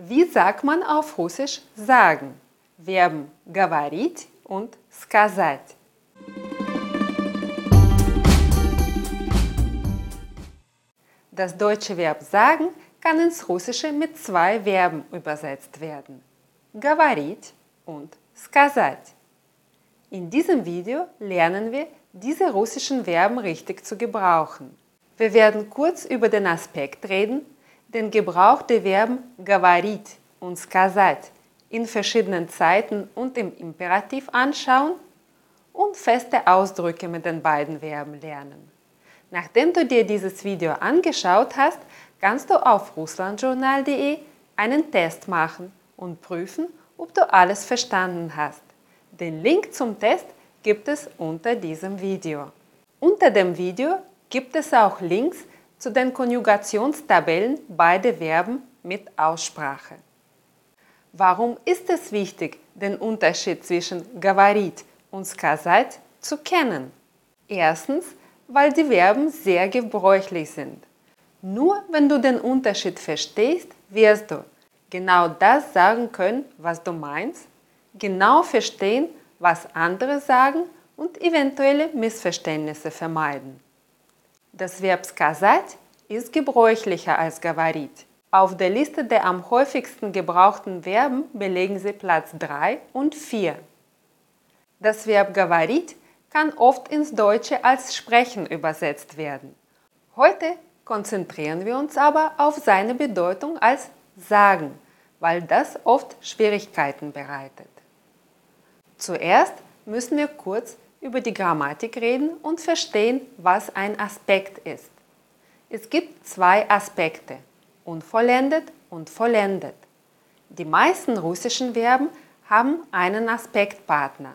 Wie sagt man auf Russisch sagen? Verben говорить und сказать. Das deutsche Verb sagen kann ins Russische mit zwei Verben übersetzt werden. Говорить und сказать. In diesem Video lernen wir, diese russischen Verben richtig zu gebrauchen. Wir werden kurz über den Aspekt reden, den Gebrauch der Verben говорить und сказать in verschiedenen Zeiten und im Imperativ anschauen und feste Ausdrücke mit den beiden Verben lernen. Nachdem du dir dieses Video angeschaut hast, kannst du auf russlandjournal.de einen Test machen und prüfen, ob du alles verstanden hast. Den Link zum Test gibt es unter diesem Video. Unter dem Video gibt es auch Links zu den Konjugationstabellen beider Verben mit Aussprache. Warum ist es wichtig, den Unterschied zwischen говорить und сказать zu kennen? Erstens, weil die Verben sehr gebräuchlich sind. Nur wenn du den Unterschied verstehst, wirst du genau das sagen können, was du meinst, genau verstehen, was andere sagen und eventuelle Missverständnisse vermeiden. Das Verb сказать ist gebräuchlicher als Gavarit. Auf der Liste der am häufigsten gebrauchten Verben belegen sie Platz 3 und 4. Das Verb Gavarit kann oft ins Deutsche als Sprechen übersetzt werden. Heute konzentrieren wir uns aber auf seine Bedeutung als Sagen, weil das oft Schwierigkeiten bereitet. Zuerst müssen wir kurz über die Grammatik reden und verstehen, was ein Aspekt ist. Es gibt zwei Aspekte, unvollendet und vollendet. Die meisten russischen Verben haben einen Aspektpartner.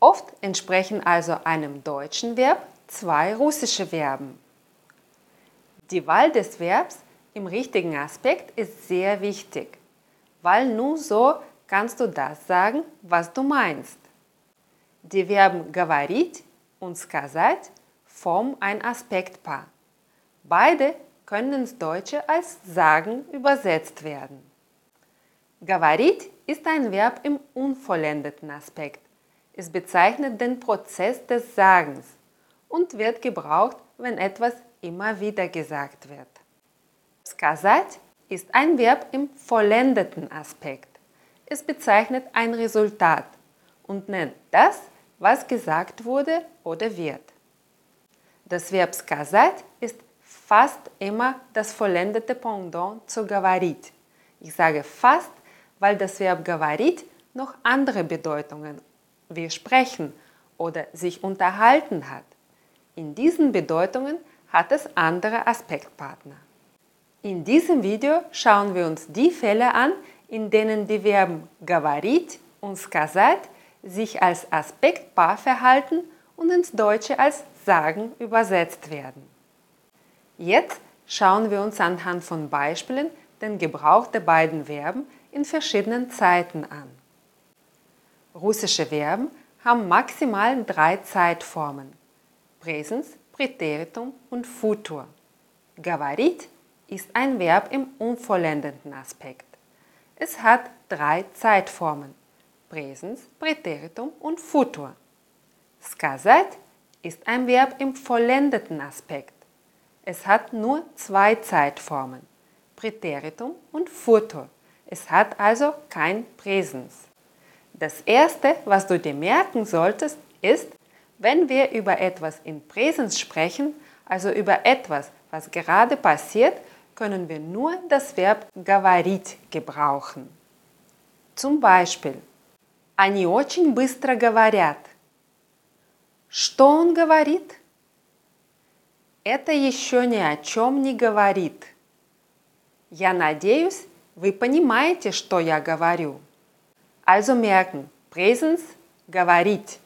Oft entsprechen also einem deutschen Verb zwei russische Verben. Die Wahl des Verbs im richtigen Aspekt ist sehr wichtig, weil nur so kannst du das sagen, was du meinst. Die Verben говорить und сказать formen ein Aspektpaar. Beide können ins Deutsche als sagen übersetzt werden. Говорить ist ein Verb im unvollendeten Aspekt. Es bezeichnet den Prozess des Sagens und wird gebraucht, wenn etwas immer wieder gesagt wird. Сказать ist ein Verb im vollendeten Aspekt. Es bezeichnet ein Resultat und nennt das, was gesagt wurde oder wird. Das Verb сказать ist fast immer das vollendete Pendant zu говорить. Ich sage fast, weil das Verb говорить noch andere Bedeutungen wie sprechen oder sich unterhalten hat. In diesen Bedeutungen hat es andere Aspektpartner. In diesem Video schauen wir uns die Fälle an, in denen die Verben говорить und сказать sich als Aspektpaar verhalten und ins Deutsche als sagen übersetzt werden. Jetzt schauen wir uns anhand von Beispielen den Gebrauch der beiden Verben in verschiedenen Zeiten an. Russische Verben haben maximal drei Zeitformen: Präsens, Präteritum und Futur. Говорить ist ein Verb im unvollendeten Aspekt. Es hat drei Zeitformen: Präsens, Präteritum und Futur. Сказать ist ein Verb im vollendeten Aspekt. Es hat nur zwei Zeitformen: Präteritum und Futur. Es hat also kein Präsens. Das Erste, was du dir merken solltest, ist, wenn wir über etwas in Präsens sprechen, also über etwas, was gerade passiert, können wir nur das Verb говорить gebrauchen. Zum Beispiel, они очень быстро говорят. Что он говорит? Это еще ни о чем не говорит. Я надеюсь, вы понимаете, что я говорю. Also merken, Präsens говорить.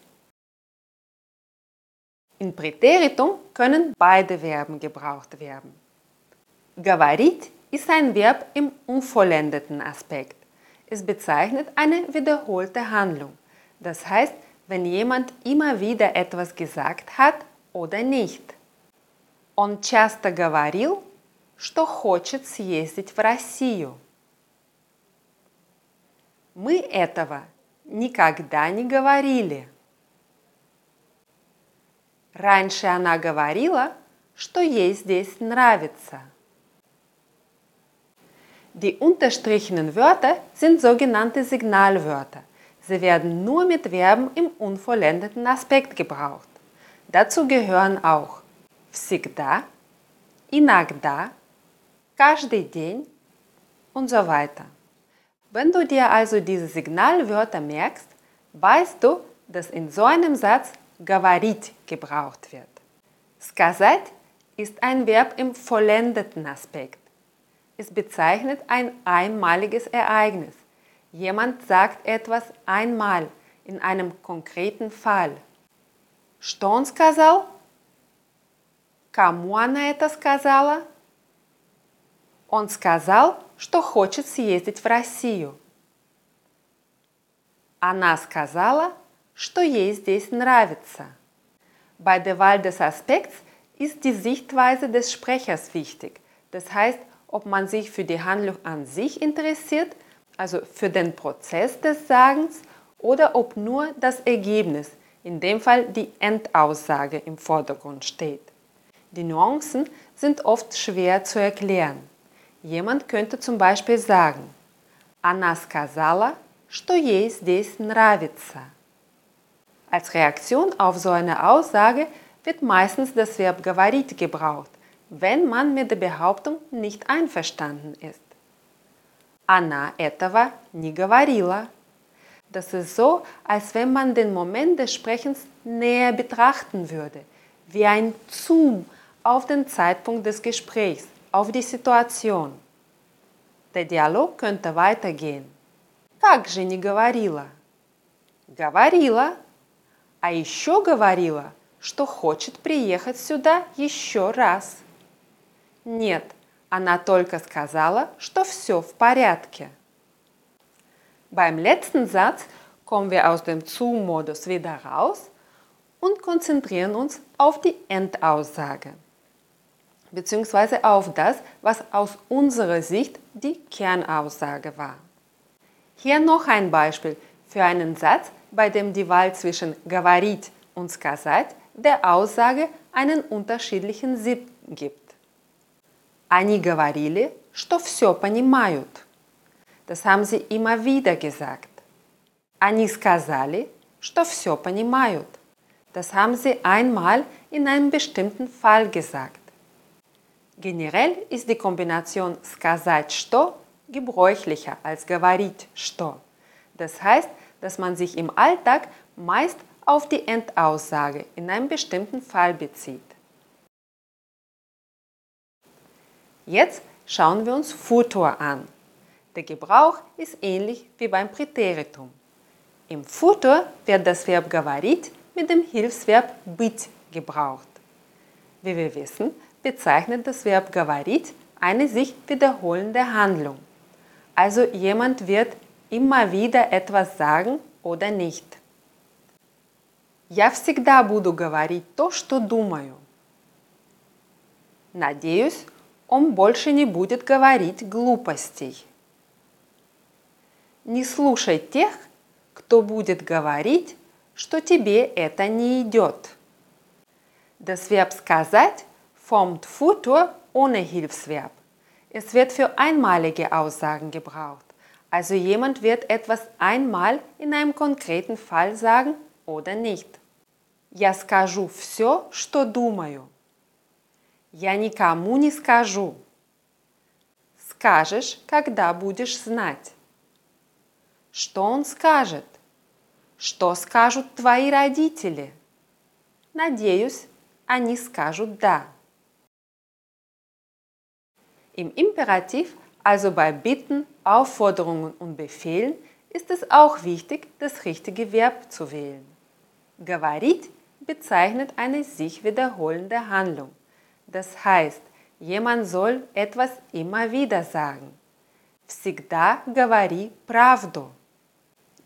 In Präteritum können beide Verben gebraucht werden. Говорить ist ein Verb im unvollendeten Aspekt. Es bezeichnet eine wiederholte Handlung. Das heißt, wenn jemand immer wieder etwas gesagt hat oder nicht. Он часто говорил, что хочет съездить в Россию. Мы этого никогда не говорили. Раньше она говорила, что ей здесь nравится. Die unterstrichenen Wörter sind sogenannte Signalwörter. Sie werden nur mit Verben im unvollendeten Aspekt gebraucht. Dazu gehören auch всегда, иногда, каждый день und so weiter. Wenn du dir also diese Signalwörter merkst, weißt du, dass in so einem Satz говорить gebraucht wird. Сказать ist ein Verb im vollendeten Aspekt. Es bezeichnet ein einmaliges Ereignis. Jemand sagt etwas einmal in einem konkreten Fall. Что он сказал? Кому она это сказала? Он сказал, что хочет съездить в Россию. Она сказала, что ей здесь nравится. Bei der Wahl des Aspekts ist die Sichtweise des Sprechers wichtig. Das heißt, ob man sich für die Handlung an sich interessiert, also für den Prozess des Sagens, oder ob nur das Ergebnis, in dem Fall die Endaussage, im Vordergrund steht. Die Nuancen sind oft schwer zu erklären. Jemand könnte zum Beispiel sagen, Она сказала, что ей здесь нравится. Als Reaktion auf so eine Aussage wird meistens das Verb говорить gebraucht, wenn man mit der Behauptung nicht einverstanden ist. Она этого не говорила. Das ist so, als wenn man den Moment des Sprechens näher betrachten würde, wie ein Zoom auf den Zeitpunkt des Gesprächs, auf die Situation. Der Dialog könnte weitergehen. Как же не говорила? Говорила, а еще говорила, что хочет приехать сюда еще раз. Нет, она только сказала, что все в порядке. Beim letzten Satz kommen wir aus dem Zu-Modus wieder raus und konzentrieren uns auf die Endaussage bzw. auf das, was aus unserer Sicht die Kernaussage war. Hier noch ein Beispiel für einen Satz, bei dem die Wahl zwischen говорить und сказать der Aussage einen unterschiedlichen Sinn gibt. Они говорили, что все понимают. Das haben sie immer wieder gesagt. Они сказали, что все понимают. Das haben sie einmal in einem bestimmten Fall gesagt. Generell ist die Kombination сказать что gebräuchlicher als говорить что. Das heißt, dass man sich im Alltag meist auf die Endaussage in einem bestimmten Fall bezieht. Jetzt schauen wir uns Futur an. Der Gebrauch ist ähnlich wie beim Präteritum. Im Futur wird das Verb говорить mit dem Hilfsverb быть gebraucht. Wie wir wissen, bezeichnet das Verb говорить eine sich wiederholende Handlung. Also jemand wird immer wieder etwas sagen oder nicht. Я всегда буду говорить то, что думаю. Надеюсь, он больше не будет говорить глупостей. Не слушай тех, кто будет говорить, что тебе это не идет. Das Verb сказать formt Futur ohne Hilfsverb. Es wird für einmalige Aussagen gebraucht. Also jemand wird etwas einmal in einem konkreten Fall sagen oder nicht. Я скажу все, что думаю. Я никому не скажу. Скажешь, когда будешь знать. Что он скажет? Что скажут твои родители? Надеюсь, они скажут «да». Im Imperativ, also bei Bitten, Aufforderungen und Befehlen, ist es auch wichtig, das richtige Verb zu wählen. Говорить bezeichnet eine sich wiederholende Handlung. Das heißt, jemand soll etwas immer wieder sagen. Всегда говори правду.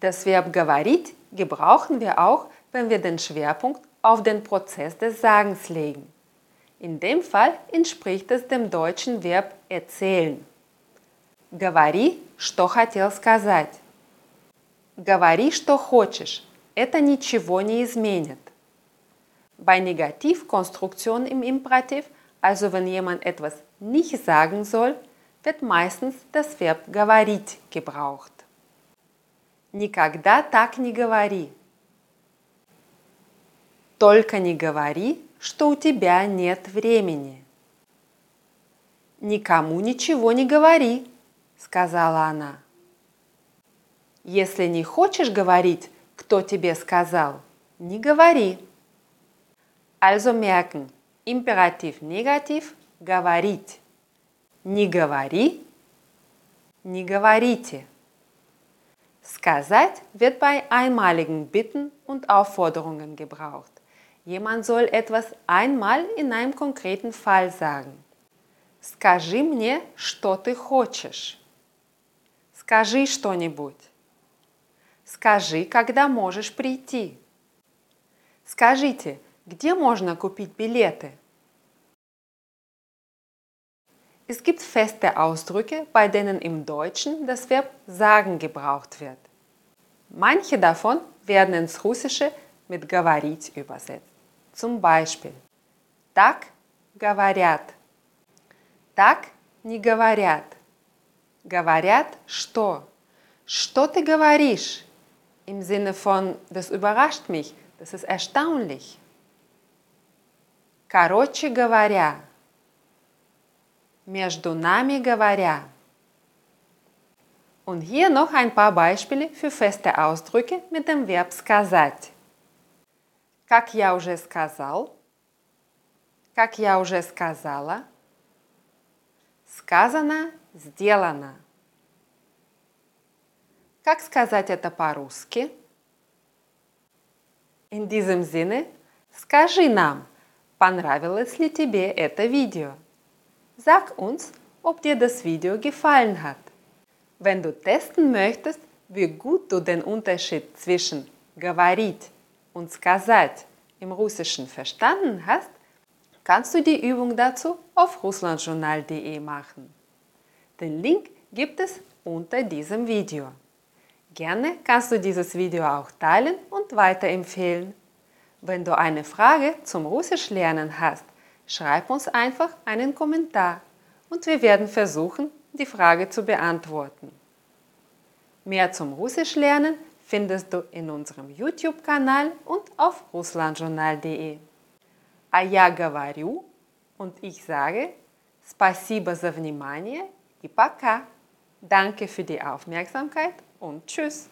Das Verb говорить gebrauchen wir auch, wenn wir den Schwerpunkt auf den Prozess des Sagens legen. In dem Fall entspricht es dem deutschen Verb erzählen. Говори, что хотел сказать. Говори, что хочешь. Это ничего не изменит. Bei Negativkonstruktion im Imperativ, also wenn jemand etwas nicht sagen soll, wird meistens das Verb говорить gebraucht. Никогда так не говори. Только не говори, что у тебя нет времени. Никому ничего не говори, сказала она. Если не хочешь говорить, кто тебе сказал, не говори. Also merken, Imperativ Negativ говорить. Не говори, не говорите. Сказать wird bei einmaligen Bitten und Aufforderungen gebraucht. Jemand soll etwas einmal in einem konkreten Fall sagen. Скажи мне, что ты хочешь. Скажи что-нибудь. Скажи, когда можешь прийти. Скажите, где можно купить билеты? Es gibt feste Ausdrücke, bei denen im Deutschen das Verb sagen gebraucht wird. Manche davon werden ins Russische mit говорить übersetzt. Zum Beispiel Так говорят. Так не говорят. Говорят что? Что ты говоришь? Im Sinne von, das überrascht mich, das ist erstaunlich. Короче говоря. Между нами говоря. Und hier noch ein paar Beispiele für feste Ausdrücke mit dem Verb сказать. Как я уже сказал, как я уже сказала, сказано, сделано. Как сказать это по-русски? In diesem Sinne, скажи нам, понравилось ли тебе это видео. Sag uns, ob dir das Video gefallen hat. Wenn du testen möchtest, wie gut du den Unterschied zwischen говорить und сказать im Russischen verstanden hast, kannst du die Übung dazu auf russlandjournal.de machen. Den Link gibt es unter diesem Video. Gerne kannst du dieses Video auch teilen und weiterempfehlen. Wenn du eine Frage zum Russischlernen hast, schreib uns einfach einen Kommentar und wir werden versuchen, die Frage zu beantworten. Mehr zum Russischlernen findest du in unserem YouTube-Kanal und auf russlandjournal.de. А я говорю und ich sage Спасибо за внимание и пока. Danke für die Aufmerksamkeit und tschüss.